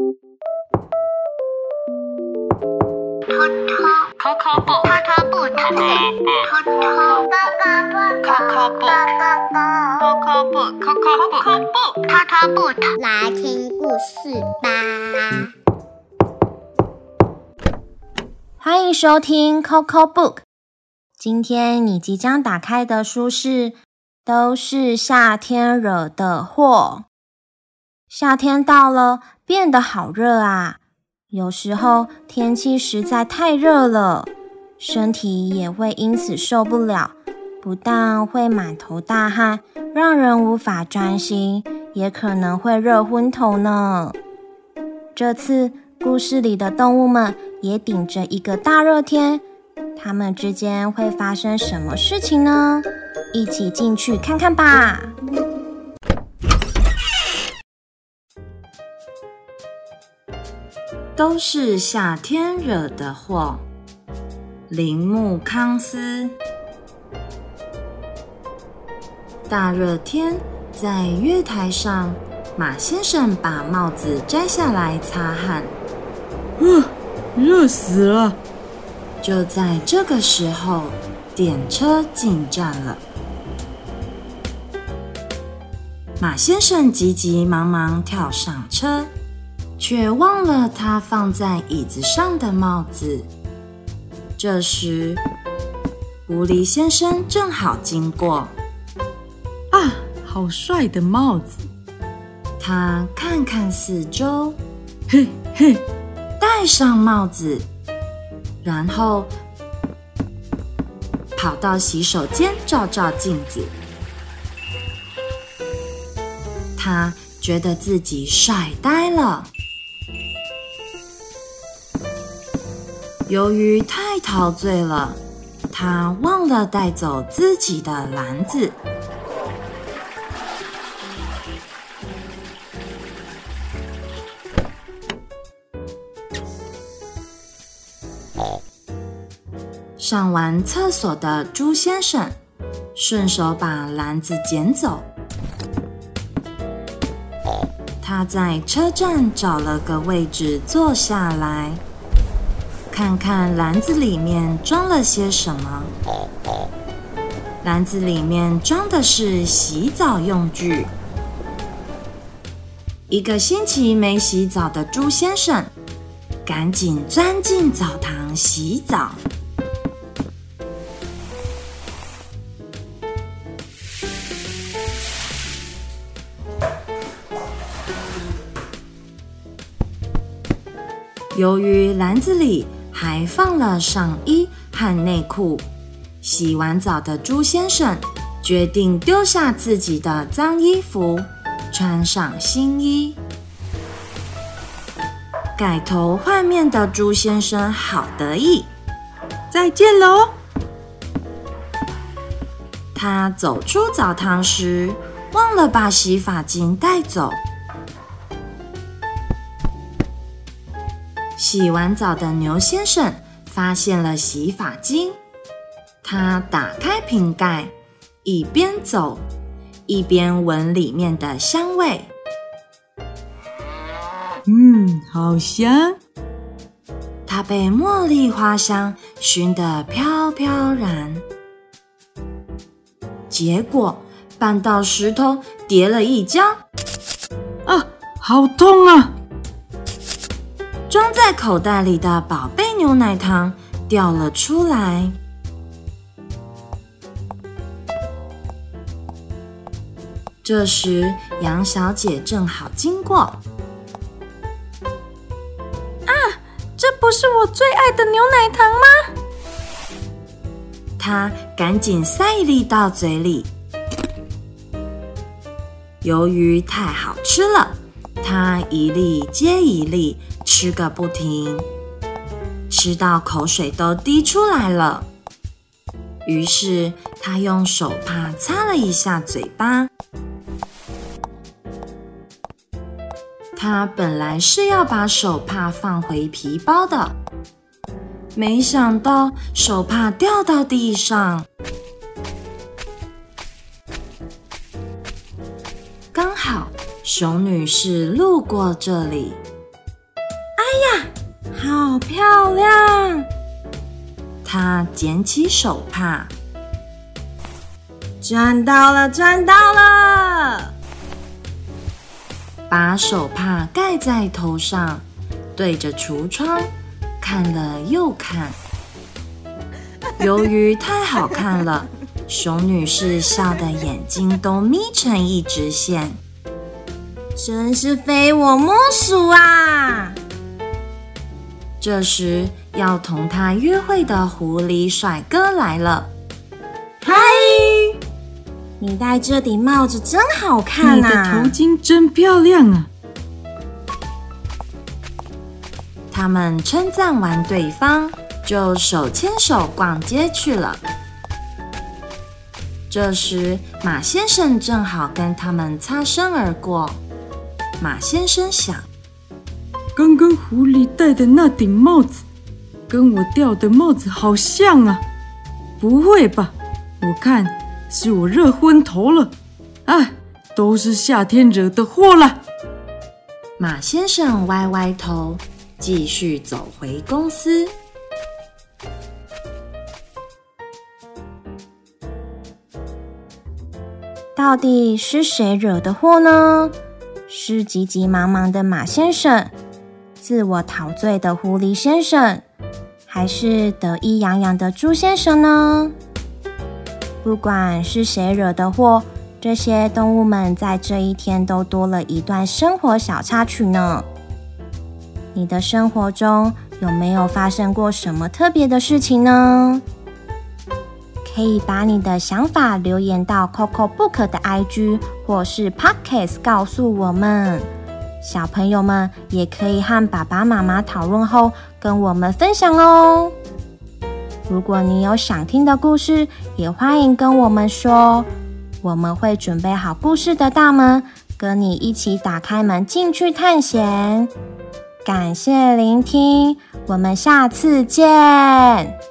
来听故事吧。欢迎收听 Coco Book，今天你即将打开的书是《都是夏天惹的祸》，夏天到了。变得好热啊！有时候天气实在太热了，身体也会因此受不了，不但会满头大汗，让人无法专心，也可能会热昏头呢。这次故事里的动物们也顶着一个大热天，它们之间会发生什么事情呢？一起进去看看吧。都是夏天惹的祸。铃木康斯，大热天，在月台上，马先生把帽子摘下来擦汗。啊，热死了！就在这个时候，电车进站了。马先生急急忙忙跳上车。却忘了他放在椅子上的帽子。这时，狐狸先生正好经过。啊，好帅的帽子！他看看四周，嘿嘿，戴上帽子，然后跑到洗手间照照镜子。他觉得自己帅呆了。由于太陶醉了，他忘了带走自己的篮子。上完厕所的猪先生顺手把篮子捡走。他在车站找了个位置坐下来。看看篮子里面装了些什么？篮子里面装的是洗澡用具。一个星期没洗澡的猪先生，赶紧钻进澡堂洗澡。由于篮子里。还放了上衣和内裤。洗完澡的猪先生决定丢下自己的脏衣服，穿上新衣。改头换面的猪先生好得意，再见喽！他走出澡堂时，忘了把洗发精带走。洗完澡的牛先生发现了洗发精，他打开瓶盖，一边走一边闻里面的香味。嗯，好香！他被茉莉花香熏得飘飘然，结果绊到石头，跌了一跤。啊，好痛啊！装在口袋里的宝贝牛奶糖掉了出来。这时，杨小姐正好经过。啊，这不是我最爱的牛奶糖吗？她赶紧塞一粒到嘴里。由于太好吃了，她一粒接一粒。吃个不停，吃到口水都滴出来了。于是他用手帕擦了一下嘴巴。他本来是要把手帕放回皮包的，没想到手帕掉到地上，刚好熊女士路过这里。漂亮！他捡起手帕，赚到了，赚到了！把手帕盖在头上，对着橱窗看了又看。由于太好看了，熊女士笑得眼睛都眯成一直线。真是非我莫属啊！这时，要同他约会的狐狸帅哥来了。嗨，你戴这顶帽子真好看你的头巾真漂亮啊！他们称赞完对方，就手牵手逛街去了。这时，马先生正好跟他们擦身而过。马先生想：刚刚狐狸戴的那顶帽子，跟我掉的帽子好像啊！不会吧？我看是我热昏头了。哎，都是夏天惹的祸了。马先生歪歪头，继续走回公司。到底是谁惹的祸呢？是急急忙忙的马先生，自我陶醉的狐狸先生，还是得意洋洋的猪先生呢？不管是谁惹的祸，这些动物们在这一天都多了一段生活小插曲呢。你的生活中有没有发生过什么特别的事情呢？可以把你的想法留言到 Coco Book 的 IG 或是 Podcast 告诉我们。小朋友们也可以和爸爸妈妈讨论后跟我们分享哦。如果你有想听的故事，也欢迎跟我们说，我们会准备好故事的大门，跟你一起打开门进去探险。感谢聆听，我们下次见。